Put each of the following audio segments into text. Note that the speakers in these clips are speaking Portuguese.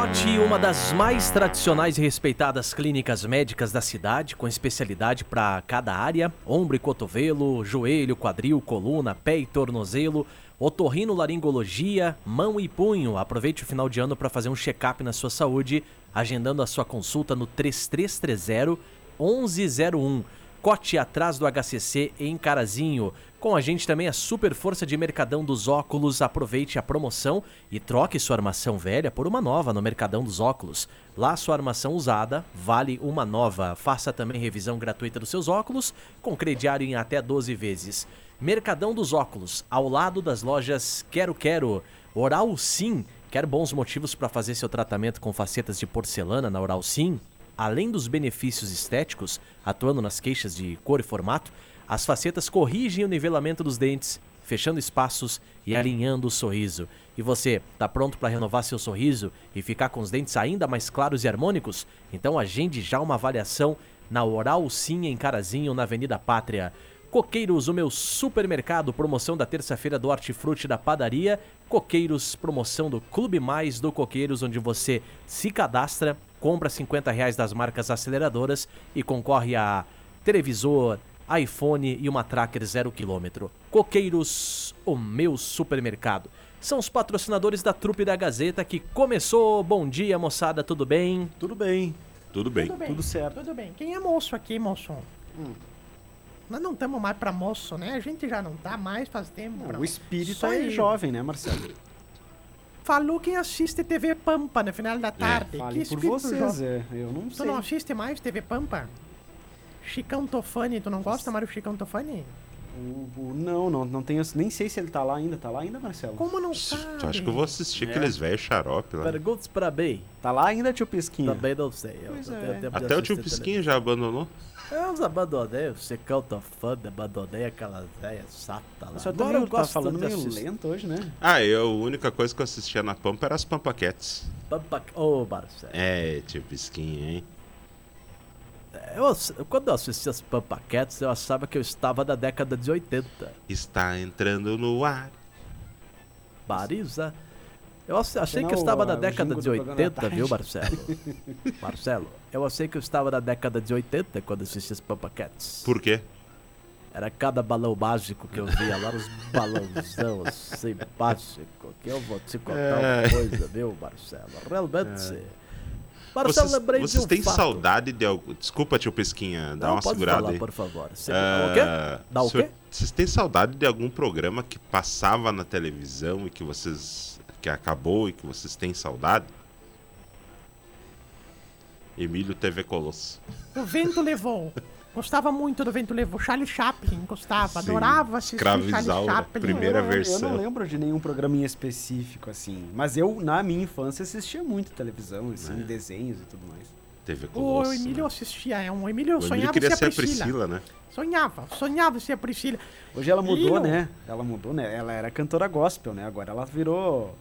Cote, uma das mais tradicionais e respeitadas clínicas médicas da cidade, com especialidade para cada área: ombro e cotovelo, joelho, quadril, coluna, pé e tornozelo, otorrino, laringologia, mão e punho. Aproveite o final de ano para fazer um check-up na sua saúde, agendando a sua consulta no 3330 1101. Cote atrás do HCC em Carazinho. Com a gente também a super força de Mercadão dos Óculos. Aproveite a promoção e troque sua armação velha por uma nova no Mercadão dos Óculos. Lá sua armação usada vale uma nova. Faça também revisão gratuita dos seus óculos com crediário em até 12 vezes. Mercadão dos Óculos, ao lado das lojas Quero Quero. Oral Sim. Quer bons motivos para fazer seu tratamento com facetas de porcelana na Oral Sim? Além dos benefícios estéticos, atuando nas queixas de cor e formato, as facetas corrigem o nivelamento dos dentes, fechando espaços e alinhando o sorriso. E você, tá pronto para renovar seu sorriso e ficar com os dentes ainda mais claros e harmônicos? Então agende já uma avaliação na Oral Sim em Carazinho, na Avenida Pátria. Coqueiros, o meu supermercado, promoção da terça-feira do Hortifruti da Padaria. Coqueiros, promoção do Clube Mais do Coqueiros, onde você se cadastra, compra 50 reais das marcas aceleradoras e concorre a televisor, iPhone e uma tracker zero quilômetro. Coqueiros, o meu supermercado. São os patrocinadores da trupe da Gazeta que começou. Bom dia, moçada, tudo bem? Tudo bem. Tudo bem. Tudo bem, Tudo certo. Tudo bem. Quem é moço aqui, moço? Nós não estamos mais pra moço, né? A gente já não tá mais faz tempo. pra O espírito Só é eu. jovem, né, Marcelo? Falou quem assiste TV Pampa no final da tarde. Fale que por vocês, jovem. é. Eu não Tu sei. não assiste mais TV Pampa? Chicão Tofani, tu não gosta mais do Chicão Tofani? O- o- não, não, não tenho. Nem sei se ele tá lá ainda. Tá lá ainda, Marcelo? Como não Tu sabe? acha que eu vou assistir É. aqueles velhos xarope lá? Perguntas para bem. Tá lá ainda, tio Pisquinha? Também não sei. Eu é. Até o tio Pisquinha já abandonou. Eu os abandonei, o Secão tô fã, abandonei aquela velha sata lá. Tá, Agora meio, eu tá falando meio lento hoje, né? Ah, eu, a única coisa que eu assistia na Pampa era as Pampaquetes. Pampa... Ô, Marcelo. É, tio Pisquinha, hein? Eu, quando eu assisti as Pampaquetes, eu achava que eu estava na década de 80. Está entrando no ar. Marisa. Eu achei Não, que eu estava na o década de do programa da 80, viu. Marcelo? Marcelo, eu achei que eu estava na década de 80 quando assisti as Pampaquetes. Por quê? Era cada balão mágico que eu via lá, os balãozão assim, mágico, que eu vou te contar É. uma coisa, viu, Marcelo? Realmente. Marcelo, Vocês, lembrei vocês de um têm fato. saudade de algo. Desculpa, tio Pisquinha, dá Não, uma pode segurada falar, aí. por favor. Você, Ah, o quê? Dá o senhor- quê? Vocês têm saudade de algum programa que passava na televisão e que vocês. que acabou e que vocês têm saudade? Emílio TV Colosso. O Vento Levou. Gostava muito do Vento Levou. Charlie Chaplin, gostava. Sim, Adorava assistir Charlie Chaplin. primeira eu, não- versão. Eu não lembro de nenhum programinha específico, assim. Mas eu, na minha infância, assistia muito televisão, assim, É. desenhos e tudo mais. TV O Colosso. Emílio né? assistia, é um Emílio O Emílio sonhava queria ser a a Priscila. Priscila, né? Sonhava, sonhava ser a Priscila. Hoje ela mudou, Lilo. né? Ela mudou, né? Ela era cantora gospel, né? Agora ela virou.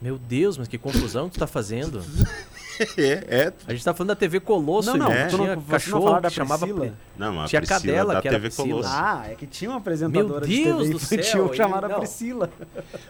Meu Deus, mas que confusão que tu tá fazendo. É, é. A gente tá falando da TV Colosso, Não, não, não- tinha não cachorro da que chamava... Priscila? Pri- Não, a Tinha Priscila Cadela, da que era TV Priscila. Colosso. Ah, é que tinha uma apresentadora Meu de Deus TV do infantil céu, chamada não. Priscila.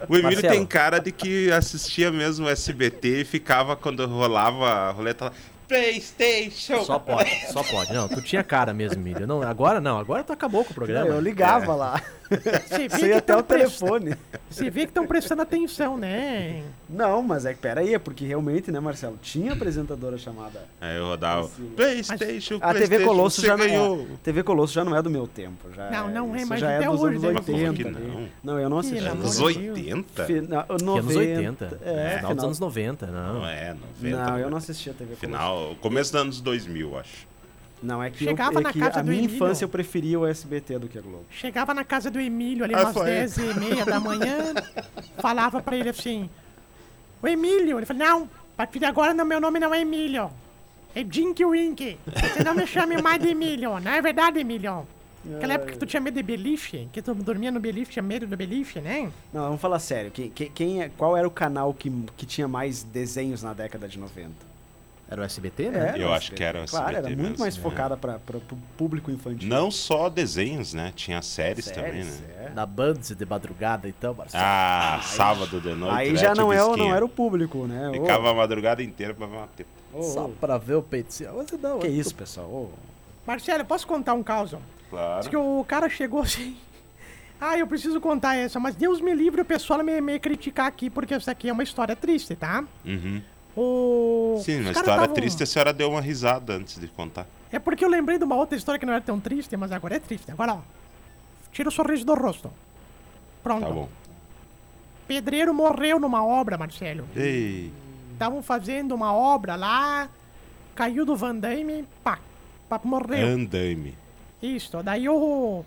O Emílio Marcelo. tem cara de que assistia mesmo o SBT e ficava quando rolava a roleta lá. Playstation! Só pode, só pode. Não, tu tinha cara mesmo, Emílio. Não, agora não, agora tu acabou com o programa. eu ligava lá. Você vê Sei que até o presta- telefone. Você vê que estão prestando atenção, né? Não, mas é que peraí, é porque realmente, né, Marcelo? Tinha apresentadora chamada. Aí eu rodava. Priscila. Playstation, A TV Playstation, Colosso você já não ganhou. é. TV Colosso já não é do meu tempo. Já Não, não é, mas já é até dos hoje anos deve- Mas como 80. que ali. não? Não, eu não Que assisti. amor Anos de Deus. 80? Fina- Que 90, anos 80. É, final dos anos 90, não. Não é, 90. Não, eu né? não assisti a TV Colosso. Final, começo dos anos 2000, acho. Não, é que, eu, Chegava é na que casa a do minha Emílio. infância eu preferia o SBT do que a Globo. Chegava na casa do Emílio ali Ah, umas foi. 10 e meia da manhã, falava pra ele assim: O Emílio. Ele falou: Não, a partir de agora não, meu nome não é Emílio. É Dinky Wink. Você não me chame mais de Emílio, não é verdade, Emílio? Aquela época que tu tinha medo de beliche, que tu dormia no beliche, tinha medo do beliche, né? Não, vamos falar sério. Quem, quem, quem é- qual era o canal que, que tinha mais desenhos na década de 90? Era o SBT, né? Era Eu acho que era o Claro, era SBT muito mesmo, mais é. focada para o público infantil. Não só desenhos, né? Tinha séries, também, Séries, né? é. Na Band de madrugada, então, Marcelo. Ah, sábado de noite. Aí já não, é, não era o público, né? Ficava a madrugada inteira pra ver uma teta. ô, Só ô, pra ver o peitinho. Não, Que eu- isso, pessoal? Ô, Marcelo, posso contar um caos? Claro. Diz que o cara chegou assim. Ah, eu preciso contar essa, mas Deus me livre o pessoal me, me criticar aqui, porque essa aqui é uma história triste, tá? Uhum. O... Sim, uma história tavam- triste, a senhora deu uma risada antes de contar. É porque eu lembrei de uma outra história que não era tão triste, mas agora é triste. Agora, ó. Tira o sorriso do rosto. Pronto. Tá bom. Pedreiro morreu numa obra, Marcelo. Ei. Estavam fazendo uma obra lá, caiu do Van Damme, pá, pá morreu. Andaime. Isso, daí o,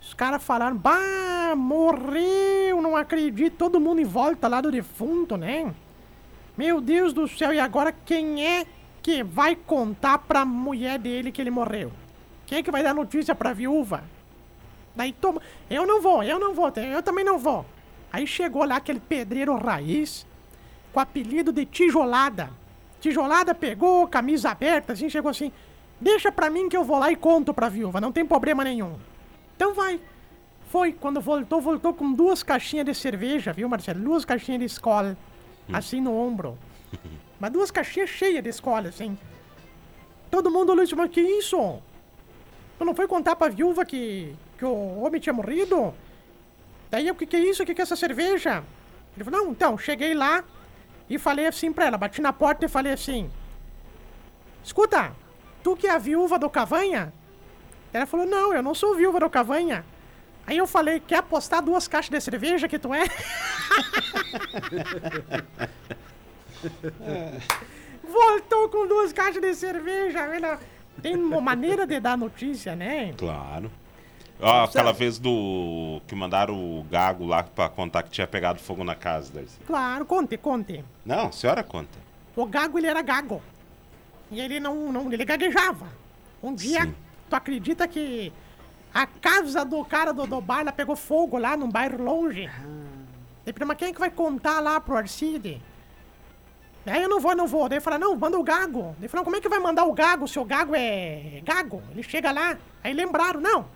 os caras falaram, bah, morreu, não acredito, todo mundo em volta lá do defunto, né? Meu Deus do céu, e agora quem é que vai contar pra mulher dele que ele morreu? Quem é que vai dar notícia pra viúva? Daí toma, eu não vou, eu não vou, eu também não vou. Aí chegou lá aquele pedreiro raiz, com apelido de tijolada. Tijolada pegou, camisa aberta, assim, chegou assim, deixa pra mim que eu vou lá e conto pra viúva, não tem problema nenhum. Então vai. Foi, quando voltou, voltou com duas caixinhas de cerveja, viu, Marcelo? Duas caixinhas de escola, assim no ombro. Mas duas caixinhas cheias de escola, assim. Todo mundo olhou e disse, que isso? Tu não foi contar pra viúva que, que o homem tinha morrido? Daí, o que que é isso? O que que é essa cerveja? Ele falou, não, então, cheguei lá e falei assim pra ela, bati na porta e falei assim, escuta, tu que é a viúva do Cavanha? Ela falou, não, eu não sou viúva do Cavanha. Aí eu falei, quer apostar duas caixas de cerveja que tu é? Voltou com duas caixas de cerveja. Tem uma maneira de dar notícia, né? Claro. Ó, aquela vez do. que mandaram o Gago lá pra contar que tinha pegado fogo na casa, Darcy. Claro, conte, conte. Não, a senhora conta. O Gago, ele era gago. E ele não, não ele gaguejava. Um dia, Sim. tu acredita que a casa do cara do, do bar pegou fogo lá num bairro longe? Daí, mas quem é que vai contar lá pro Arcide? Daí eu não vou, não vou. Daí fala, não, manda o Gago. Daí falou, como é que vai mandar o Gago se o Gago é Gago? Ele chega lá. Aí lembraram, não.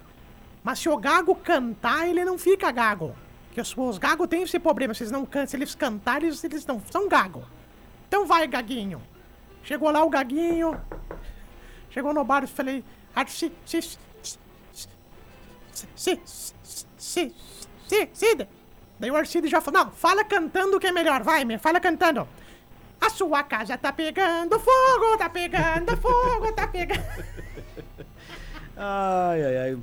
Mas se o Gago cantar, ele não fica Gago. Porque os, os Gago têm esse problema. Se eles não cantam, se eles cantarem, eles, eles não são Gago. Então vai, Gaguinho. Chegou lá o Gaguinho. Chegou no bar e falei, Arci, se, se, se, se, se, se, se, Daí o Arcide já falou, não, fala cantando que é melhor, vai, me fala cantando. A sua casa tá pegando fogo, tá pegando fogo, tá pegando... Ai, ai, ai.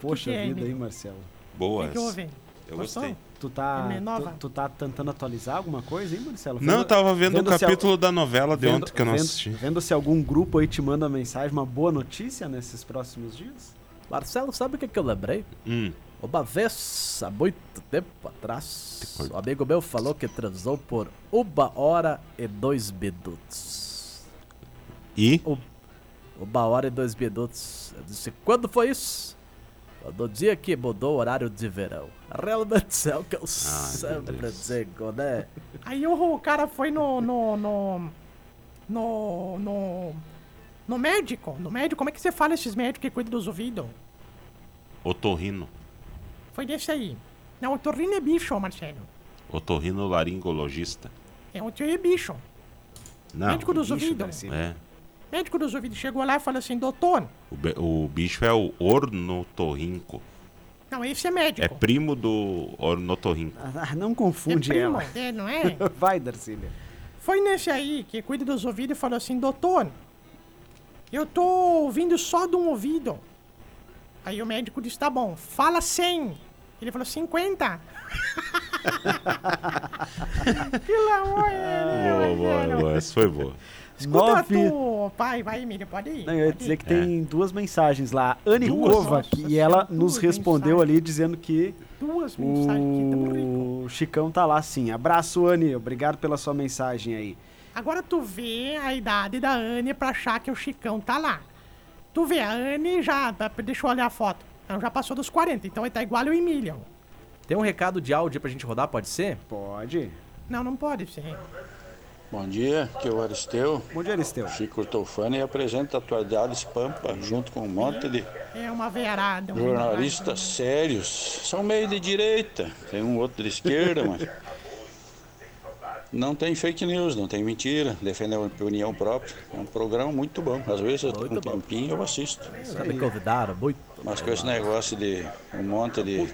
Poxa que é, vida, hein, Marcelo? Boas. que, que houve? Eu Gostou? gostei. Tu tá, É tu, tu tá tentando atualizar alguma coisa, hein, Marcelo? Não, eu tava vendo, o se al- capítulo da novela de vendo- ontem que eu não vendo- assisti. Vendo se algum grupo aí te manda mensagem, uma boa notícia nesses próximos dias? Marcelo, sabe o que, que eu lembrei? Hum. Uma vez, há muito tempo atrás, um amigo meu falou que transou por uma hora e dois minutos. E? Uma hora e dois minutos. Eu disse, quando foi isso? No dia que mudou o horário de verão. Realmente é o que eu sempre Deus. digo, né? Aí o, o cara foi no, no, no, no, no, no médico. No médico, como é que você fala esses médicos que cuidam dos ouvidos? Otorrino. Foi desse aí. Não, o torrino é bicho, Marcelo. Otorrino laringologista. É o tio é bicho. Não. médico dos bicho, ouvidos. É. Médico dos ouvidos chegou lá e falou assim, doutor. O, o bicho é o ornotorrinco. Não, esse é médico. É primo do ornotorrinco. Ah, não É confunde primo, ela. é, não é? Vai, Darcília. Foi nesse aí que cuida dos ouvidos e falou assim, doutor, eu tô ouvindo só de um ouvido. Aí o médico disse, tá bom, fala 100. Ele falou, 50. que lamor ele, Boa, boa, Marcelo. boa. Essa foi boa. Escuta Nove- tu, pai, vai, Emílio, pode ir. Não, eu ia pode dizer ir. que tem duas mensagens lá. Anne Duas? Kovac, Nossa e ela nos respondeu mensagens. ali dizendo que Duas mensagens rico. o Chicão tá lá sim. Abraço, Anne. Obrigado pela sua mensagem aí. Agora tu vê a idade da Anne pra achar que o Chicão tá lá. Tu vê, a Anne já. Deixa eu olhar a foto. Ela já passou dos 40, então ele tá igual o Emílio. Tem um recado de áudio pra gente rodar, pode ser? Pode. Não, não pode ser. Bom dia, aqui é o Aristeu. Bom dia, Aristeu. Chico Tofani apresenta Atualidades Pampa junto com um monte de É uma veiarada. um jornalistas sérios. São meio de direita, tem um outro de esquerda, mas não tem fake news, não tem mentira, defende a opinião própria. É um programa muito bom. Às vezes eu tô com um Muito bom. tempinho eu assisto. Já me convidaram, muito. Mas com esse negócio de um monte de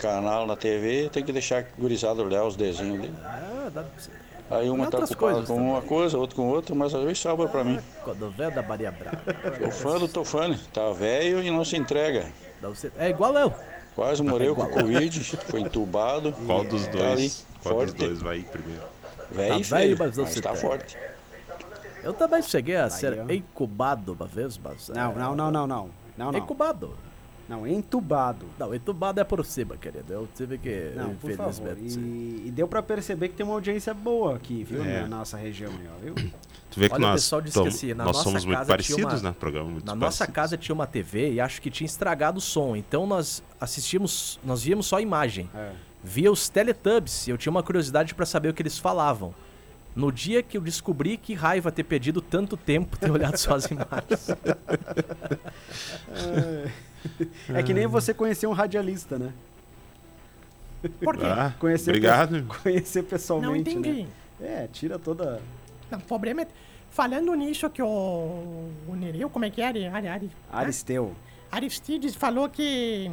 canal na TV, tem que deixar gurizado olhar os desenhos dele. Ah, dá pra você. Aí uma tá ocupada com também. uma coisa, outra com outra, mas às vezes sobra pra mim. Quando vem da Maria Brava. Sou fã do Tofani, tá velho e não se entrega. É igual eu. Quase morreu com Covid, foi entubado. Qual dos Tá ali, dois? Qual dos forte. dois vai ir primeiro? Velho Tá velho, mas não mas se tá forte. Eu também cheguei a ser incubado uma vez, mas. é, Não, não, não, não, não. Não, não. Incubado. Não, entubado. Não, entubado é por cima, querido. Eu tive que. Não, por favor. E, e deu pra perceber que tem uma audiência boa aqui, viu? É. Na nossa região viu? Tu vê que Olha, o nós, pessoal disse tom- que assim, na nós nossa somos muito parecidos, uma- né? Programa muito Na nossa parecidos. casa tinha uma TV e acho que tinha estragado o som. Então nós assistimos, nós víamos só a imagem. É. Via os Teletubbies e eu tinha uma curiosidade pra saber o que eles falavam. No dia que eu descobri que raiva ter perdido tanto tempo ter olhado só as imagens. É que nem você conhecer um radialista, né? Por quê? Ah, Conhecer obrigado. Conhecer pessoalmente, não entendi. né? É, tira toda... Não, o problema é. Falando nisso que o. O Nereu, como é que era? Ari, Ari, Aristeu. Aristides falou que.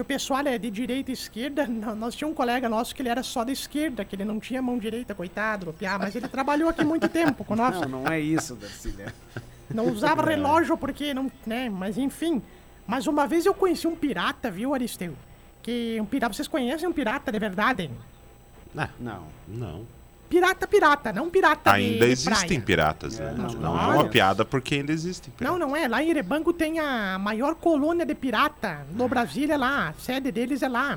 Que o pessoal é de direita e esquerda. Nó- Nós tínhamos um colega nosso que ele era só da esquerda, que ele não tinha mão direita, coitado, piá, mas ele trabalhou aqui muito tempo com nós. Não, não é isso, Darcília. Não usava relógio porque não, né, mas enfim. Mas uma vez eu conheci um pirata, viu, Aristeu? Que um pirata, vocês conhecem um pirata de verdade? Ah, Não. não. Pirata, pirata, não pirata Ainda de existem praia. piratas, né? É, não, não, não é não. uma piada porque ainda existem Não, piratas. não é. Lá em Erebango tem a maior colônia de pirata no Brasil, é lá. A sede deles é lá.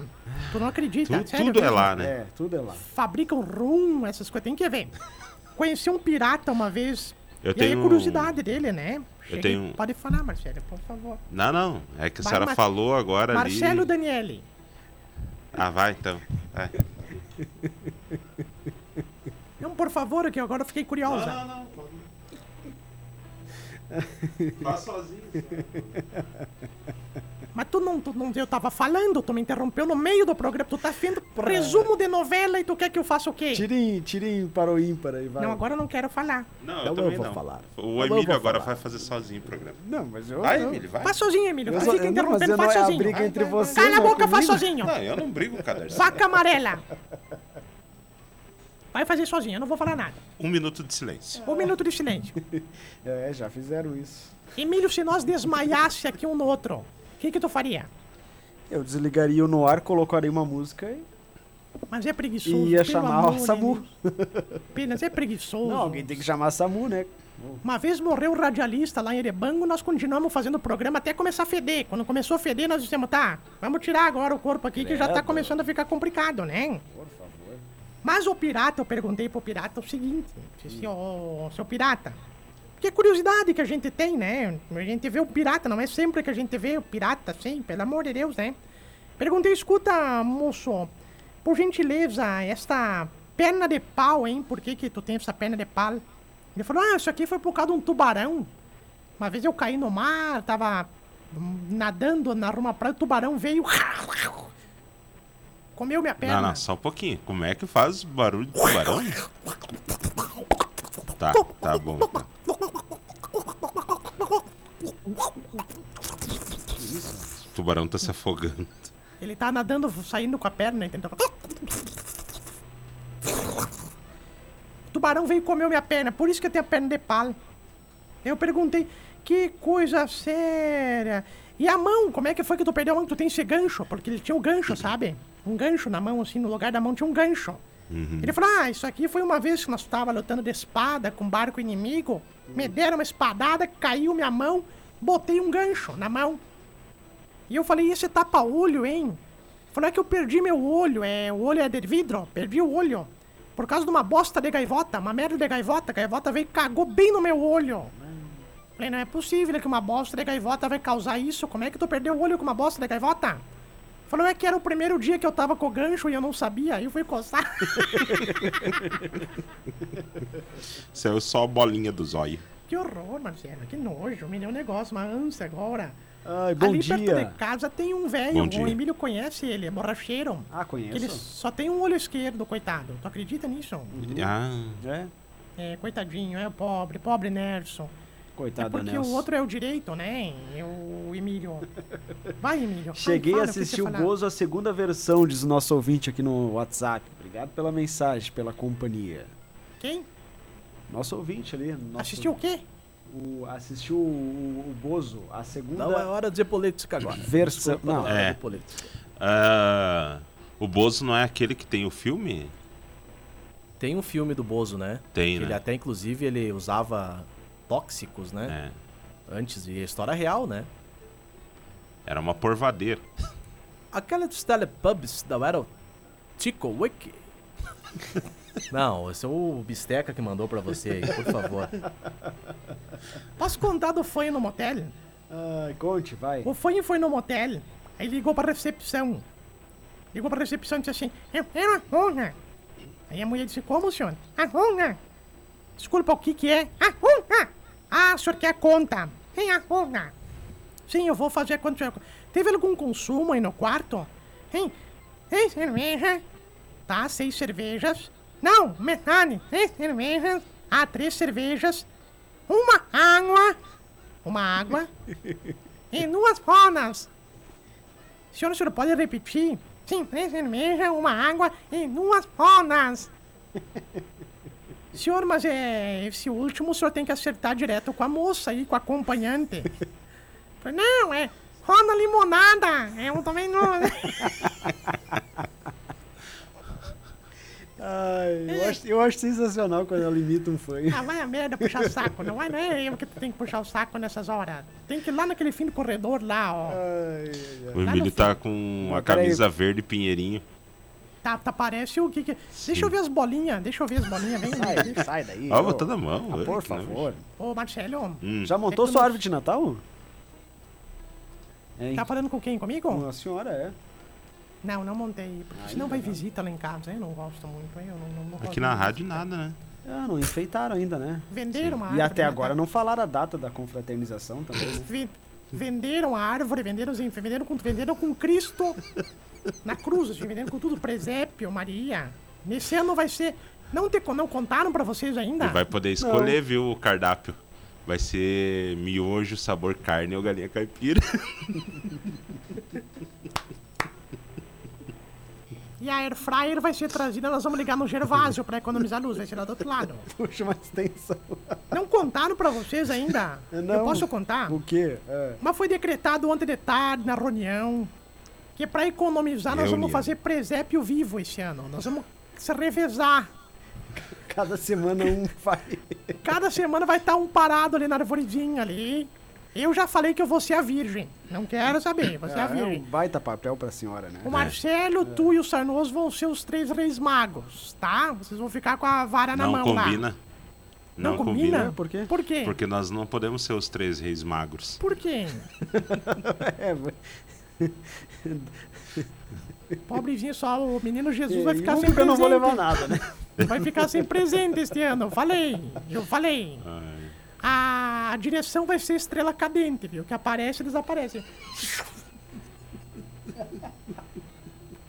Tu não acredita? Tu- sério tudo é lá, né? É, tudo é lá. Fabricam rum, essas coisas. Tem que ver. Conheci um pirata uma vez. Eu e aí a tenho- curiosidade dele, né? Cheguei- tenho- Pode falar, Marcelo, por favor. Não, não. É que a Vai, senhora Mar- falou agora Marcelo ali. Daniele. Ah, vai então. Vai. Não, por favor, que agora eu fiquei curiosa. não. Faz sozinho. Mas tu não, tu não, eu tava falando, tu me interrompeu no meio do programa. Tu tá vendo resumo de novela e tu quer que eu faça o quê? Tirem, tirem para o ímpar aí, vai. Não, agora eu não quero falar. Não, Não, eu eu também vou não. falar. O Não, eu Emílio vou agora falar. vai fazer sozinho o programa. Não, mas eu... Vai, eu- Emílio, vai. Faz sozinho, Emílio. Eu Faz só- fica não, interrompendo, eu não faz é a sozinho. briga entre vocês, Cala a não é boca, faz comigo. sozinho. Não, eu não brigo com a Darcy. Vaca amarela. Vai fazer sozinho, eu não vou falar nada. Um minuto de silêncio. Um minuto de silêncio. É, já fizeram isso. Emílio, se nós desmaiasse aqui um no outro, o que que tu faria? Eu desligaria o no ar, colocaria uma música e Mas é preguiçoso. e ia chamar amor o SAMU. Deus. Apenas é preguiçoso. Não, alguém tem que chamar SAMU, né? Uma vez morreu um radialista lá em Erebango, nós continuamos fazendo o programa até começar a feder. Quando começou a feder, nós dissemos, tá, vamos tirar agora o corpo aqui que já tá começando a ficar complicado, né? Por favor. Mas o pirata, eu perguntei pro pirata o seguinte, disse, ô, seu pirata, que curiosidade que a gente tem, né? A gente vê o pirata, não é sempre que a gente vê o pirata, assim, pelo amor de Deus, né? Perguntei, escuta, moço, por gentileza, esta perna de pau, hein? Por que que tu tem essa perna de pau? Ele falou, ah, isso aqui foi por causa de um tubarão. Uma vez eu caí no mar, tava nadando na ruma praia, o tubarão veio... Comeu minha perna. Não, não, só um pouquinho. Como é que faz barulho de tubarão? Tá, tá bom. tá. O tubarão tá se afogando. Ele tá nadando, saindo com a perna, entendeu? O tubarão veio comer minha perna, por isso que eu tenho a perna de pau. Eu perguntei, que coisa séria. E a mão, como é que foi que tu perdeu a mão? Tu tem esse gancho? Porque ele tinha um gancho, sabe? Um gancho na mão, assim, no lugar da mão tinha um gancho. Ele falou, ah, isso aqui foi uma vez que nós tava lutando de espada com um barco inimigo. Me deram uma espadada, caiu minha mão, botei um gancho na mão. E eu falei, esse tapa-olho, hein? Falou, é que eu perdi meu olho, é, o olho é de vidro, perdi o olho. Por causa de uma bosta de gaivota, uma merda de gaivota. A gaivota veio e cagou bem no meu olho. Falei, não é possível que uma bosta de gaivota vai causar isso. Como é que tu perdeu o olho com uma bosta de gaivota? Falou, é que era o primeiro dia que eu tava com o gancho e eu não sabia. Aí eu fui coçar. Saiu só a bolinha do zóio. que horror, Marcelo. Que nojo. Me deu um negócio, uma ânsia agora. Ai, bom Ali perto de dia. casa tem um velho, Bom o dia. Emílio conhece ele, é borracheiro. Ah, Que ele conheço. só tem um olho esquerdo, coitado. Tu acredita nisso? Ah, É, É, coitadinho, é pobre, pobre Nerson. É coitado porque Nelson. o outro é o direito, né? É o Emílio. Vai, Emílio. Cheguei Fala, a assistir o. Gozo, a segunda versão, diz o nosso ouvinte aqui no WhatsApp. Obrigado pela mensagem, pela companhia. Quem? Nosso ouvinte ali. Nosso, Assistiu o quê? O, assistiu o, o, o Gozo, a segunda Não é hora de dizer política agora. versão. Desculpa, Não, é hora É. de política. ah, o Bozo não é aquele que tem o filme? Tem um filme do Bozo, né? Tem, Que Ele né? até, inclusive, ele usava tóxicos, né? É. Antes, e a história real, né? Era uma porvadeira. Aqueles telepubs da era o Tico Wiki. Não, esse é o Bisteca que mandou pra você aí, por favor. Posso contar do fanho no motel? Ai, conte, vai. O fanho foi no motel, aí ligou pra recepção. Ligou pra recepção e disse assim: Eu quero a honra. Aí a mulher disse: Como, senhor? A honra. Desculpa, o que que é? A. Ah, o senhor quer a conta? Tem a honra. Sim, eu vou fazer quanto senhor... Teve algum consumo aí no quarto? Hein? Tem cerveja? Tá, seis cervejas. Não, metade. Três cervejas. Ah, três cervejas. Uma água. Uma água. e duas rodas. Senhor, o senhor pode repetir? Sim, três cervejas, uma água e duas rodas. Senhor, mas é, esse último o senhor tem que acertar direto com a moça aí, com a acompanhante. Falei, Não, é roda limonada. Eu também não. Ai, eu, acho, eu acho sensacional quando ela imita um fã. Ah, vai a merda puxar o saco. Não, vai, não é eu que tem que puxar o saco nessas horas. Tem que ir lá naquele fim do corredor lá, ó. Ai, ai, ai. O Emílio tá com a camisa verde pinheirinho. Tá, tá, parece o que que... Deixa eu ver as bolinhas, deixa eu ver as bolinhas. Vem, Sai, sai daí. Ó, ô. botando a mão. Ah, por favor. Ô, Marcelo, Hum. Já montou É sua não- árvore de Natal? Hein? tá falando com quem? Comigo? Com a senhora, é. Não, não montei. Porque Aí, senão vai legal. visita lá em casa. Eu não gosto muito. Eu não, não, não Aqui na rádio nada, né? Ah, não enfeitaram ainda, né? Venderam uma E árvore. até né, agora tá? não falaram a data da confraternização também, né? Ve- Venderam a árvore, venderam, assim, venderam, com, venderam com Cristo na cruz, assim, venderam com tudo, presépio, Maria. Nesse ano vai ser. Não, te, não contaram pra vocês ainda? E vai poder escolher, viu, o cardápio. Vai ser miojo, sabor carne ou galinha caipira. E a air fryer vai ser trazida, nós vamos ligar no Gervásio pra economizar luz, vai ser lá do outro lado. Puxa uma extensão. Não contaram pra vocês ainda? Não. Eu posso contar? O quê? É. Mas foi decretado ontem de tarde na reunião que pra economizar nós vamos fazer presépio vivo esse ano. Nós vamos se revezar. Cada semana um vai. Cada semana vai estar um parado ali na arvorezinha ali. Eu já falei que eu vou ser a virgem. Não quero saber, vou ser a Ah, é um virgem. baita papel pra senhora, né? O Marcelo, tu e o Sarnoso vão ser os três reis magos, tá? Vocês vão ficar com a vara na Não mão lá. combina. Não, Não combina? combina. Por quê? Por quê? Porque nós não podemos ser os três reis magros. Por quê? É, Pobrezinho só, o menino Jesus vai e ficar sem porque eu não vou presente. levar nada, né? Vai ficar sem presente este ano. Falei, eu falei. Ai. A direção vai ser estrela cadente, viu? Que aparece e desaparece.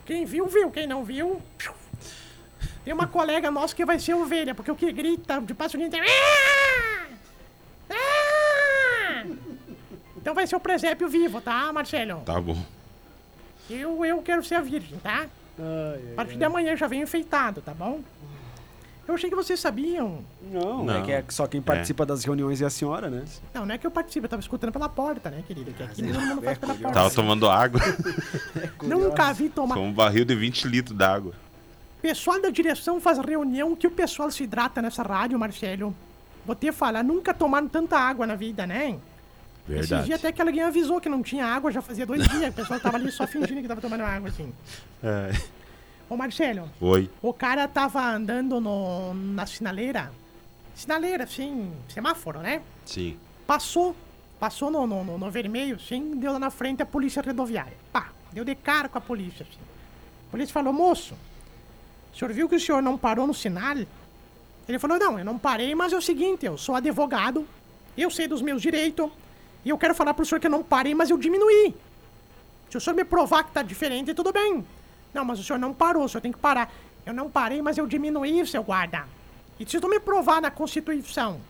Quem viu, viu. Quem não viu. Tem uma colega nossa que vai ser ovelha, porque o que grita de passo de "Ah! Então vai ser o presépio vivo, tá, Marcelo? Tá bom. Eu, eu quero ser a virgem, tá? A partir de amanhã já venho enfeitado, tá bom? Eu achei que vocês sabiam. Não, Não. é que é só quem participa das reuniões é a senhora, né? Não, não é que eu participe, eu tava escutando pela porta, né, querida? Que aqui todo mundo faz pela porta. Tava tomando água. Nunca vi tomar. Com um barril de 20 litros d'água. Pessoal da direção faz reunião que o pessoal se hidrata nessa rádio, Marcelo. Vou te falar, nunca tomaram tanta água na vida, né? Verdade. dias até que alguém avisou que não tinha água, já fazia dois dias. O pessoal tava ali só fingindo que tava tomando água, assim. É. Ô, Marcelo, Oi. o cara tava andando no, na sinaleira. Sinaleira, assim, semáforo, né? Sim. Passou, passou no, no, no- no vermelho, sim, deu lá na frente a polícia rodoviária. Pá, deu de cara com a polícia, assim. A polícia falou, moço, o senhor viu que o senhor não parou no sinal? Ele falou, não, eu não parei, mas é o seguinte, eu sou advogado, eu sei dos meus direitos, e eu quero falar pro senhor que eu não parei, mas eu diminuí. Se o senhor me provar que tá diferente, tudo bem. Não, mas o senhor não parou, o senhor tem que parar. Eu não parei, mas eu diminuí, seu guarda. E se tu me provar na Constituição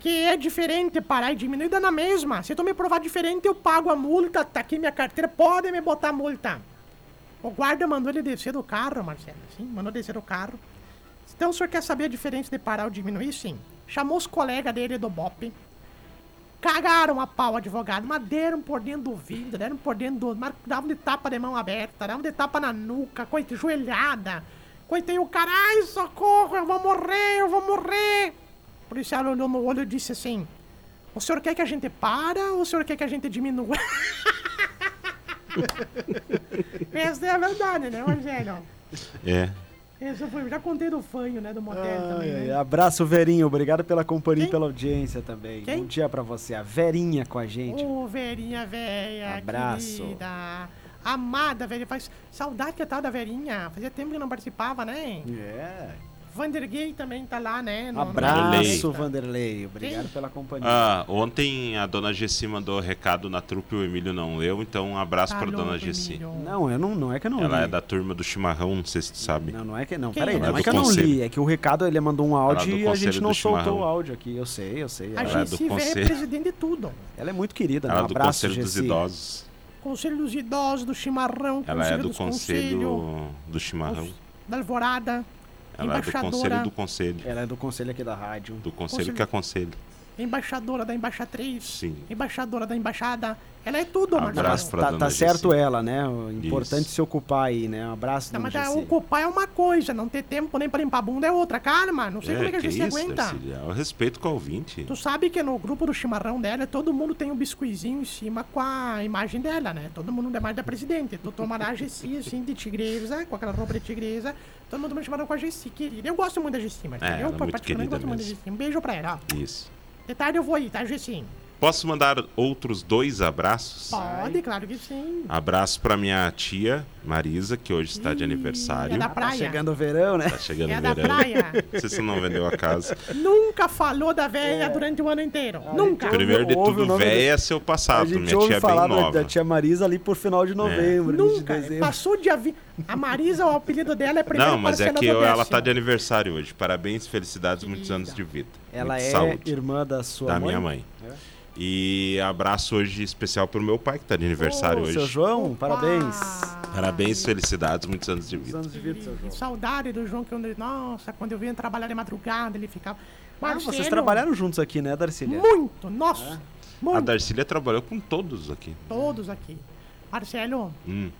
que é diferente parar e diminuir, dá na mesma. Se tu me provar diferente, eu pago a multa. Tá aqui minha carteira, pode me botar multa. O guarda mandou ele descer do carro, Marcelo. Sim, mandou descer do carro. Então o senhor quer saber a diferença de parar ou diminuir? Sim. Chamou os colegas dele do BOP. Cagaram a pau advogado, mas deram por dentro do vidro, deram por dentro do. Davam de tapa de mão aberta, davam de tapa na nuca, coita, joelhada. Coitei o cara, ai, socorro, eu vou morrer, eu vou morrer. O policial olhou no olho e disse assim: O senhor quer que a gente para ou o senhor quer que a gente diminua? Essa é a verdade, né, Rogério? É. Essa foi, já contei do fanho, né, do motel também, Ai, ai, né? abraço, Verinho. Obrigado pela companhia e Quem? pela audiência também. Quem? Bom dia pra você. A Verinha com a gente. Ô, Verinha, velha, Abraço. querida. Amada, velha. Faz saudade que tal da Verinha. Fazia tempo que não participava, né? É. Vandergay também tá lá, né? no- no- Abraço, Tá. Vanderlei. Obrigado Quem? pela companhia. Ah, ontem a dona Gessi mandou recado na trupe, o Emílio não leu, então um abraço Tá pra dona Gessi. Não, eu não, não é que eu não Ela li. é da turma do chimarrão, não sei se tu sabe. Não, não é que não. Quem Peraí, é? não é é que eu não li. É que o recado ele mandou um áudio do e a gente não soltou chimarrão. o áudio aqui. Eu sei, eu sei. A Ela, Ela é do Gessi, é presidente de tudo. ela é muito querida. né? Ela Um é do abraço, conselho dos Gessi. idosos. Conselho dos idosos, do chimarrão, Ela é conselho do dos conselho do chimarrão. da alvorada, Ela é do conselho do conselho. Ela é do conselho aqui da rádio. Do conselho Conselho- que aconselha. Embaixadora da embaixatriz, Sim. embaixadora da embaixada. Ela é tudo, Abraço Marcelo. pra Tá, dona tá certo Gessi. ela, né? O importante Isso. se ocupar aí, né? Um abraço, Tá, dona mas Gessi. ocupar é uma coisa, não ter tempo nem pra limpar a bunda é outra. Calma, não sei como é que a gente isso, aguenta. Darcília? Eu respeito com o ouvinte. Tu sabe que no grupo do chimarrão dela, todo mundo tem um biscoizinho em cima com a imagem dela, né? Todo mundo é mais da presidente. Tu tomará a Gessi, assim, de tigresa, com aquela roupa de tigresa. Todo mundo toma chimarrão com a Gessi, querida. Eu gosto muito da Gessi, mas É, é eu muito particularmente gosto muito da mesmo. Gessi. Um beijo pra ela, ó. Isso. De tarde eu vou aí, tá, Gessi? Posso mandar outros dois abraços? Pode, claro que sim. Abraço pra minha tia Marisa, que hoje está de aniversário. é da Tá praia. chegando o verão, né? Tá chegando É o da verão. praia. Não sei se não vendeu a casa. Nunca falou da véia durante o ano inteiro. Nunca. Primeiro de tudo, véia é seu A passado. gente Minha ouve tia é bem da, nova. É. da tia Marisa ali por final de novembro, início de Nunca. dezembro. Passou de avi... A Marisa, o apelido dela é primeiro Não, mas é que eu- ela décimo. tá de aniversário hoje. Parabéns, felicidades, muitos anos de vida. Ela é saúde. irmã da sua da mãe? minha mãe. E abraço hoje especial pro meu pai, que tá de aniversário Ô, hoje. Seu João, parabéns. Ah, Parabéns, felicidades, muitos anos de Muitos vida. anos de vida, seu João. saudade do João, que eu... Nossa, quando eu vinha trabalhar de madrugada, ele ficava... Ah, Marcelo, vocês trabalharam juntos aqui, né, Darcília? Muito, nossa. É? Muito. A Darcília trabalhou com todos aqui. Todos aqui. Marcelo, Hum.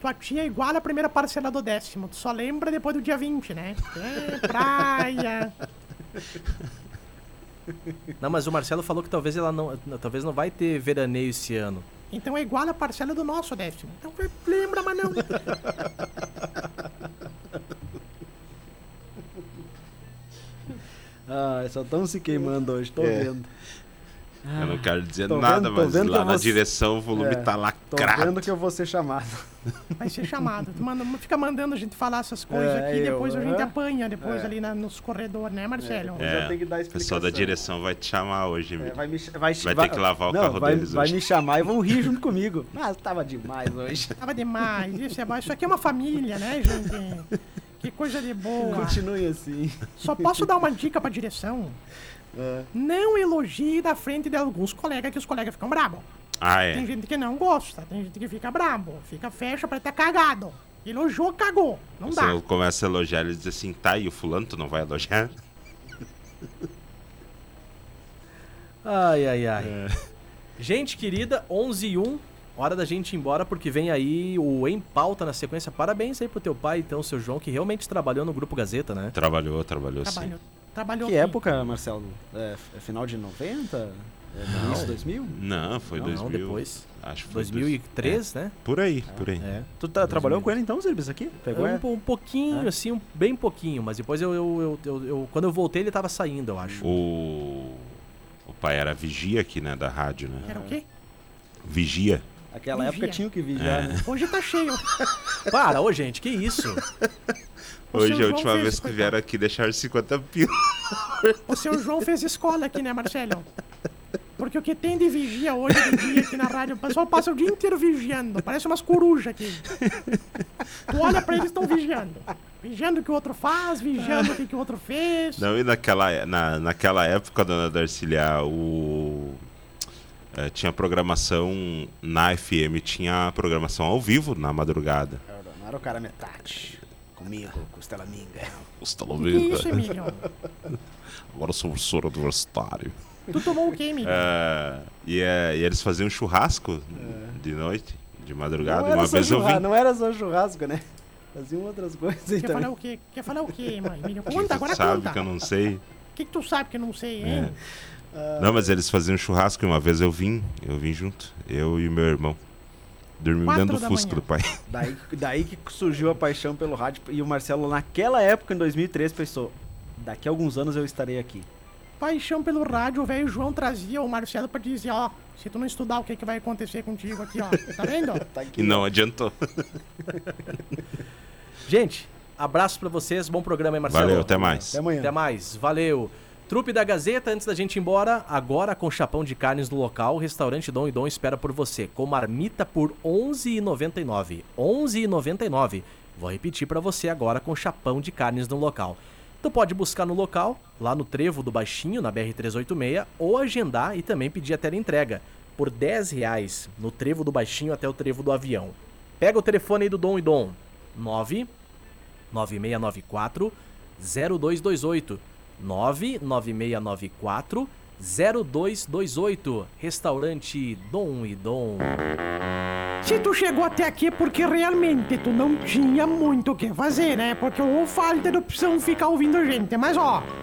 tua tia é igual a primeira parcela do décimo. Tu só lembra depois do dia 20, né? É, praia. Não, mas o Marcelo falou que talvez ela não, talvez não vai ter veraneio esse ano. Então é igual a parcela do nosso décimo. Então lembra, mas não. Ah, só estão se queimando hoje, tô É. vendo. Eu não quero dizer tô nada, vendo- tô mas lá na você- direção o volume É, tá Tô lacrado. vendo que eu vou ser chamado. Vai ser chamado. Tu manda, fica mandando a gente falar essas coisas É, aqui, eu, depois a gente apanha, depois É. ali na- nos corredores, né, Marcelo? É. É, o pessoal da direção vai te chamar hoje, É, vai, me, vai, Vai ter que lavar o não, carro vai, deles vai hoje. me chamar e vão rir junto comigo. Mas tava demais hoje. Tava demais, isso é. Isso aqui é uma família, né, gente? Que coisa de boa. Continue assim. Só posso dar uma dica pra direção? É. Não elogie na frente de alguns colegas, que os colegas ficam bravos. Ah, Tem é. gente que não gosta, tem gente que fica brabo, fica fecha pra estar cagado. Elogiou, cagou. Não Você dá. começa a elogiar, ele diz assim, tá, e o fulano tu não vai elogiar? Ai, ai, ai. É. Gente querida, 11 e 1, hora da gente ir embora, porque vem aí o Em Pauta na sequência. Parabéns aí pro teu pai, então, seu João, que realmente trabalhou no Grupo Gazeta, né? Trabalhou, trabalhou sim. Trabalhou, trabalhou Que aqui. época, Marcelo? É, é final de 90? Isso, 2000? Não, foi Não, 2000. depois. Acho que foi 2003, né? Por aí, por aí. É. Tu tá, trabalhou com ele então, serviço aqui? Pegou Um, é? um pouquinho, É? assim, um- bem pouquinho, mas depois eu, eu, eu, eu- eu- Quando eu voltei, ele tava saindo, eu acho. O. O pai era vigia aqui, né? Da rádio, né? Era o quê? Vigia. Aquela Vigia. época tinha o que vigiar, É. né? Hoje tá cheio. Para, ô gente, que isso? O Hoje seu a última vez que vieram aqui deixaram 50 pila. O seu João fez escola aqui, né, Marcelo? Porque o que tem de vigia hoje em dia aqui na rádio, o pessoal passa o dia inteiro vigiando. Parece umas corujas aqui. Tu olha pra eles, estão vigiando. Vigiando o que o outro faz, vigiando o que, que o outro fez. Não, e naquela, na, naquela época, dona Darcília, o. eh, tinha programação na FM, tinha programação ao vivo na madrugada. Não era o cara metade. Comigo, costela minga. Custa Que isso, Emílio? Agora eu sou professor universitário. Tu tomou o quê, Emílio? É, e, é, e eles faziam churrasco de noite, de madrugada. Não era, uma só vez eu churrasco, vim. não era só churrasco, né? Faziam outras coisas aí Quer falar também. o quê? Quer falar o quê, mãe? Emílio? Conta, agora sabe conta. que eu não sei. O que, que tu sabe que eu não sei, hein? Não, mas eles faziam churrasco e uma vez eu vim, eu vim junto, eu e meu irmão. Dormimos Quatro dentro do Fusca manhã. do pai. Daí, daí que surgiu a paixão pelo rádio. E o Marcelo, naquela época, em 2003, pensou: daqui a alguns anos eu estarei aqui. Paixão pelo rádio, o velho João trazia o Marcelo pra dizer, ó, se tu não estudar, o que, que vai acontecer contigo aqui, ó. Tá vendo? Tá aqui. E não adiantou. Gente, abraço pra vocês, bom programa aí, Marcelo. Valeu, até mais. Até amanhã. Até mais, valeu. Trupe da Gazeta, antes da gente ir embora, agora com chapão de carnes no local, o restaurante Dom e Dom espera por você, com marmita por R$ 11,99. R$ 11,99. Vou repetir pra você agora com chapão de carnes no local. Tu pode buscar no local, lá no Trevo do Baixinho, na BR-386, ou agendar e também pedir a tela entrega por 10 reais no Trevo do Baixinho até o Trevo do Avião. Pega o telefone aí do Dom e Dom, 9 9694 0228 99694 0228 Restaurante Dom e Dom. Se tu chegou até aqui porque realmente tu não tinha muito o que fazer, né? Porque ou falta de opção ficar ouvindo gente. Mas ó,